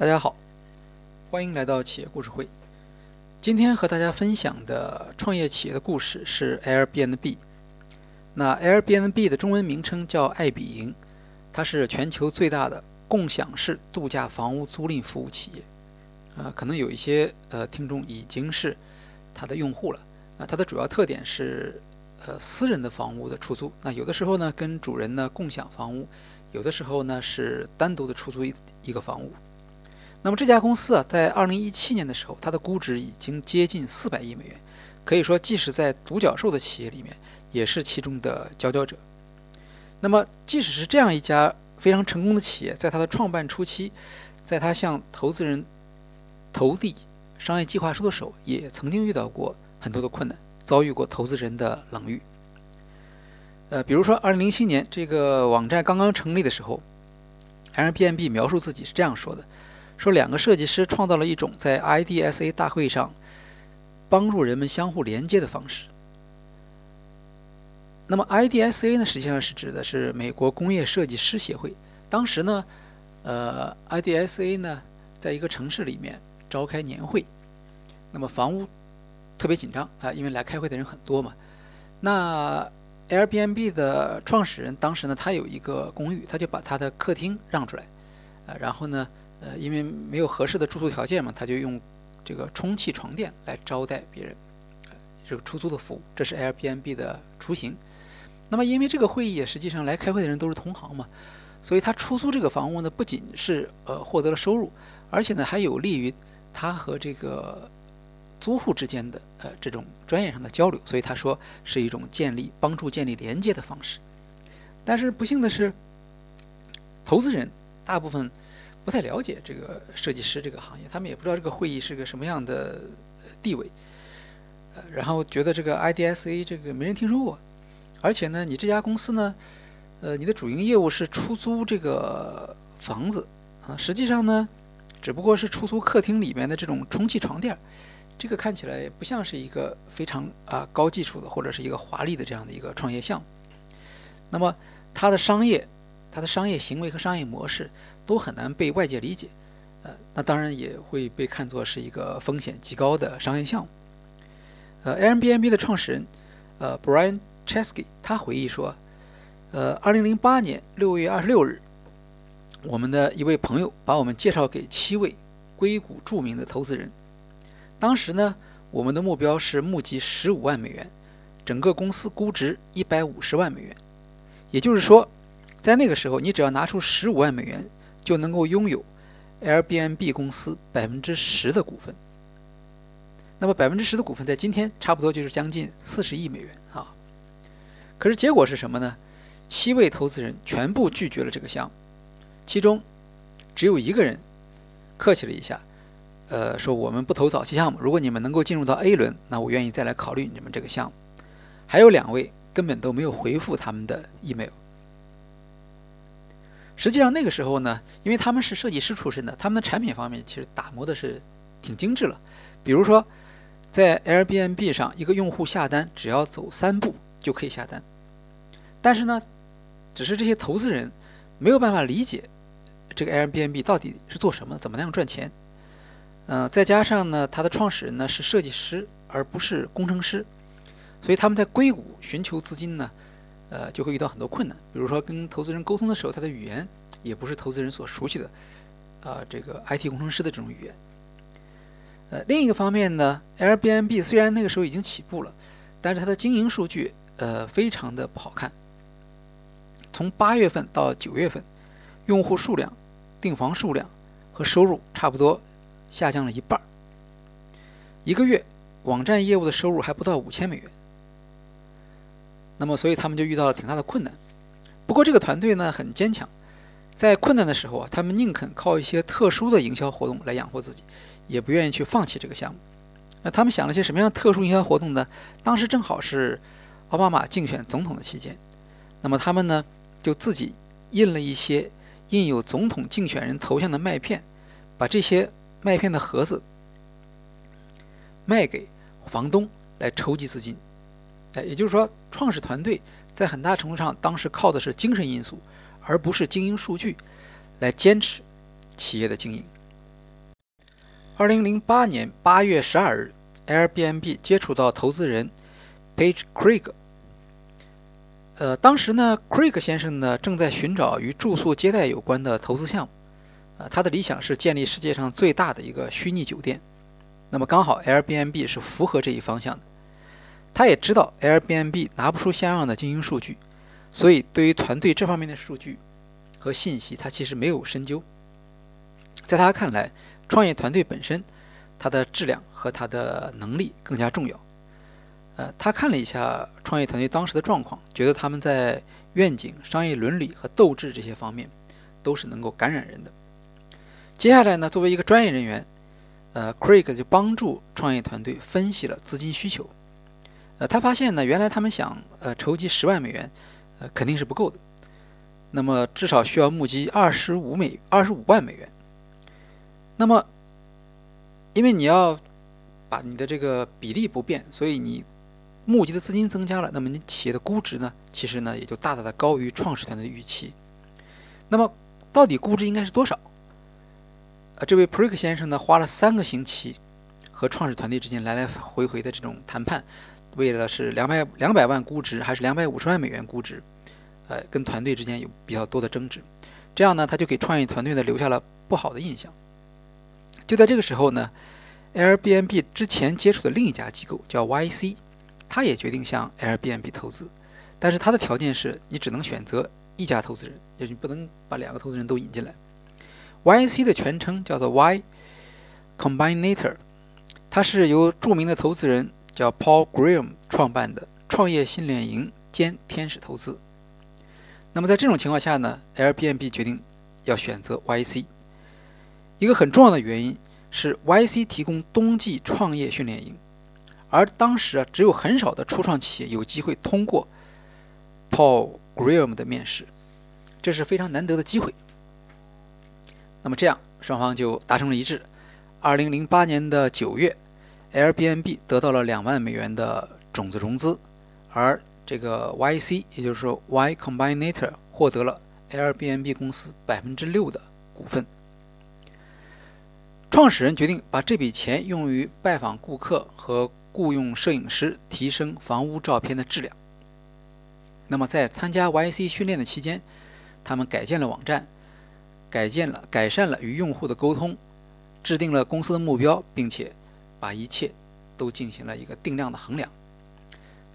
大家好，欢迎来到企业故事会。今天和大家分享的创业企业的故事是 Airbnb。那 Airbnb 的中文名称叫爱彼迎，它是全球最大的共享式度假房屋租赁服务企业。呃，可能有一些呃听众已经是它的用户了。啊，它的主要特点是呃私人的房屋的出租。那有的时候呢跟主人呢共享房屋，有的时候呢是单独的出租一一个房屋。那么这家公司啊，在二零一七年的时候，它的估值已经接近四百亿美元，可以说，即使在独角兽的企业里面，也是其中的佼佼者。那么，即使是这样一家非常成功的企业，在它的创办初期，在它向投资人投递商业计划书的时候，也曾经遇到过很多的困难，遭遇过投资人的冷遇。呃，比如说，二零零七年这个网站刚刚成立的时候，Airbnb 描述自己是这样说的。说两个设计师创造了一种在 IDSA 大会上帮助人们相互连接的方式。那么 IDSA 呢，实际上是指的是美国工业设计师协会。当时呢，呃，IDSA 呢，在一个城市里面召开年会，那么房屋特别紧张啊，因为来开会的人很多嘛。那 Airbnb 的创始人当时呢，他有一个公寓，他就把他的客厅让出来，啊，然后呢。呃，因为没有合适的住宿条件嘛，他就用这个充气床垫来招待别人，这个出租的服务，这是 Airbnb 的雏形。那么，因为这个会议实际上来开会的人都是同行嘛，所以他出租这个房屋呢，不仅是呃获得了收入，而且呢还有利于他和这个租户之间的呃这种专业上的交流。所以他说是一种建立帮助建立连接的方式。但是不幸的是，投资人大部分。不太了解这个设计师这个行业，他们也不知道这个会议是个什么样的地位，呃，然后觉得这个 IDSA 这个没人听说过，而且呢，你这家公司呢，呃，你的主营业务是出租这个房子啊，实际上呢，只不过是出租客厅里面的这种充气床垫，这个看起来不像是一个非常啊高技术的或者是一个华丽的这样的一个创业项目，那么它的商业。它的商业行为和商业模式都很难被外界理解，呃，那当然也会被看作是一个风险极高的商业项目。呃，Airbnb 的创始人，呃，Brian Chesky，他回忆说，呃，二零零八年六月二十六日，我们的一位朋友把我们介绍给七位硅谷著名的投资人。当时呢，我们的目标是募集十五万美元，整个公司估值一百五十万美元，也就是说。在那个时候，你只要拿出十五万美元，就能够拥有 Airbnb 公司百分之十的股份。那么百分之十的股份在今天差不多就是将近四十亿美元啊。可是结果是什么呢？七位投资人全部拒绝了这个项目，其中只有一个人客气了一下，呃，说我们不投早期项目，如果你们能够进入到 A 轮，那我愿意再来考虑你们这个项目。还有两位根本都没有回复他们的 email。实际上那个时候呢，因为他们是设计师出身的，他们的产品方面其实打磨的是挺精致了。比如说，在 Airbnb 上，一个用户下单只要走三步就可以下单。但是呢，只是这些投资人没有办法理解这个 Airbnb 到底是做什么，怎么样赚钱。嗯，再加上呢，它的创始人呢是设计师而不是工程师，所以他们在硅谷寻求资金呢。呃，就会遇到很多困难，比如说跟投资人沟通的时候，他的语言也不是投资人所熟悉的，啊，这个 IT 工程师的这种语言。呃，另一个方面呢，Airbnb 虽然那个时候已经起步了，但是它的经营数据呃非常的不好看。从八月份到九月份，用户数量、订房数量和收入差不多下降了一半儿。一个月，网站业务的收入还不到五千美元。那么，所以他们就遇到了挺大的困难。不过，这个团队呢很坚强，在困难的时候啊，他们宁肯靠一些特殊的营销活动来养活自己，也不愿意去放弃这个项目。那他们想了些什么样特殊营销活动呢？当时正好是奥巴马竞选总统的期间，那么他们呢就自己印了一些印有总统竞选人头像的麦片，把这些麦片的盒子卖给房东来筹集资金。哎，也就是说，创始团队在很大程度上当时靠的是精神因素，而不是经营数据来坚持企业的经营。二零零八年八月十二日，Airbnb 接触到投资人 Page Craig。呃，当时呢，Craig 先生呢正在寻找与住宿接待有关的投资项目。呃，他的理想是建立世界上最大的一个虚拟酒店。那么刚好 Airbnb 是符合这一方向的。他也知道 Airbnb 拿不出像样的经营数据，所以对于团队这方面的数据和信息，他其实没有深究。在他看来，创业团队本身，它的质量和它的能力更加重要。呃，他看了一下创业团队当时的状况，觉得他们在愿景、商业伦理和斗志这些方面都是能够感染人的。接下来呢，作为一个专业人员，呃，Craig 就帮助创业团队分析了资金需求。呃，他发现呢，原来他们想呃筹集十万美元，呃肯定是不够的。那么至少需要募集二十五美二十五万美元。那么，因为你要把你的这个比例不变，所以你募集的资金增加了，那么你企业的估值呢，其实呢也就大大的高于创始团队的预期。那么，到底估值应该是多少？呃，这位 Prick 先生呢，花了三个星期和创始团队之间来来回回的这种谈判，为了是两百两百万估值还是两百五十万美元估值，呃，跟团队之间有比较多的争执。这样呢，他就给创业团队呢留下了不好的印象。就在这个时候呢，Airbnb 之前接触的另一家机构叫 YC，他也决定向 Airbnb 投资，但是他的条件是你只能选择一家投资人，就是你不能把两个投资人都引进来。YC 的全称叫做 Y Combinator，它是由著名的投资人叫 Paul Graham 创办的创业训练营兼天使投资。那么在这种情况下呢，Airbnb 决定要选择 YC。一个很重要的原因是，YC 提供冬季创业训练营，而当时啊，只有很少的初创企业有机会通过 Paul Graham 的面试，这是非常难得的机会。那么这样，双方就达成了一致。二零零八年的九月，Airbnb 得到了两万美元的种子融资，而这个 YC，也就是说 Y Combinator，获得了 Airbnb 公司百分之六的股份。创始人决定把这笔钱用于拜访顾客和雇佣摄影师，提升房屋照片的质量。那么，在参加 YC 训练的期间，他们改建了网站，改建了改善了与用户的沟通，制定了公司的目标，并且把一切都进行了一个定量的衡量。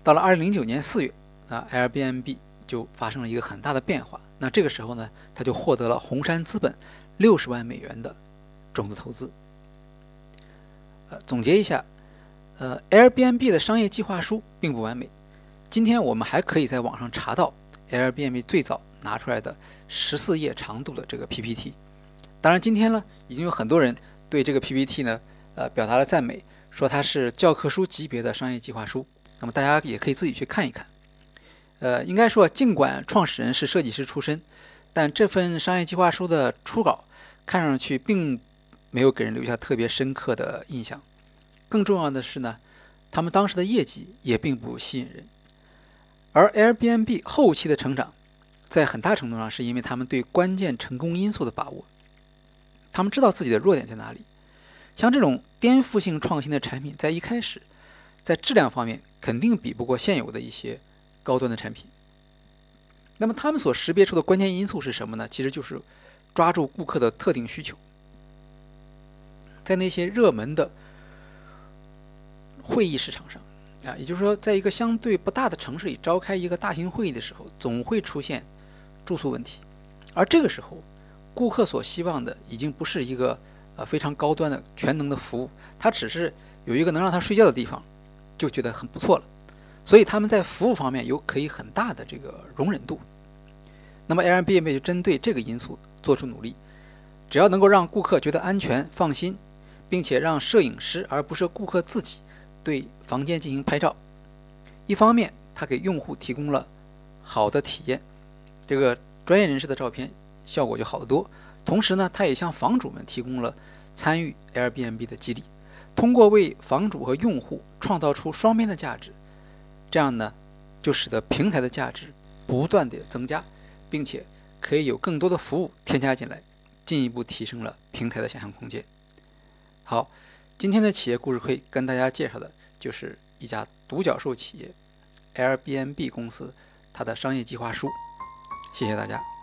到了2009年4月，啊，Airbnb 就发生了一个很大的变化。那这个时候呢，他就获得了红杉资本60万美元的。种子投资。呃，总结一下，呃，Airbnb 的商业计划书并不完美。今天我们还可以在网上查到 Airbnb 最早拿出来的十四页长度的这个 PPT。当然，今天呢，已经有很多人对这个 PPT 呢，呃，表达了赞美，说它是教科书级别的商业计划书。那么大家也可以自己去看一看。呃，应该说，尽管创始人是设计师出身，但这份商业计划书的初稿看上去并。没有给人留下特别深刻的印象。更重要的是呢，他们当时的业绩也并不吸引人。而 Airbnb 后期的成长，在很大程度上是因为他们对关键成功因素的把握。他们知道自己的弱点在哪里。像这种颠覆性创新的产品，在一开始，在质量方面肯定比不过现有的一些高端的产品。那么他们所识别出的关键因素是什么呢？其实就是抓住顾客的特定需求。在那些热门的会议市场上，啊，也就是说，在一个相对不大的城市里召开一个大型会议的时候，总会出现住宿问题。而这个时候，顾客所希望的已经不是一个呃非常高端的全能的服务，他只是有一个能让他睡觉的地方，就觉得很不错了。所以他们在服务方面有可以很大的这个容忍度。那么 Airbnb 就针对这个因素做出努力，只要能够让顾客觉得安全放心。并且让摄影师而不是顾客自己对房间进行拍照。一方面，他给用户提供了好的体验，这个专业人士的照片效果就好得多。同时呢，他也向房主们提供了参与 Airbnb 的激励，通过为房主和用户创造出双边的价值，这样呢，就使得平台的价值不断的增加，并且可以有更多的服务添加进来，进一步提升了平台的想象空间。好，今天的企业故事会跟大家介绍的就是一家独角兽企业 Airbnb 公司它的商业计划书。谢谢大家。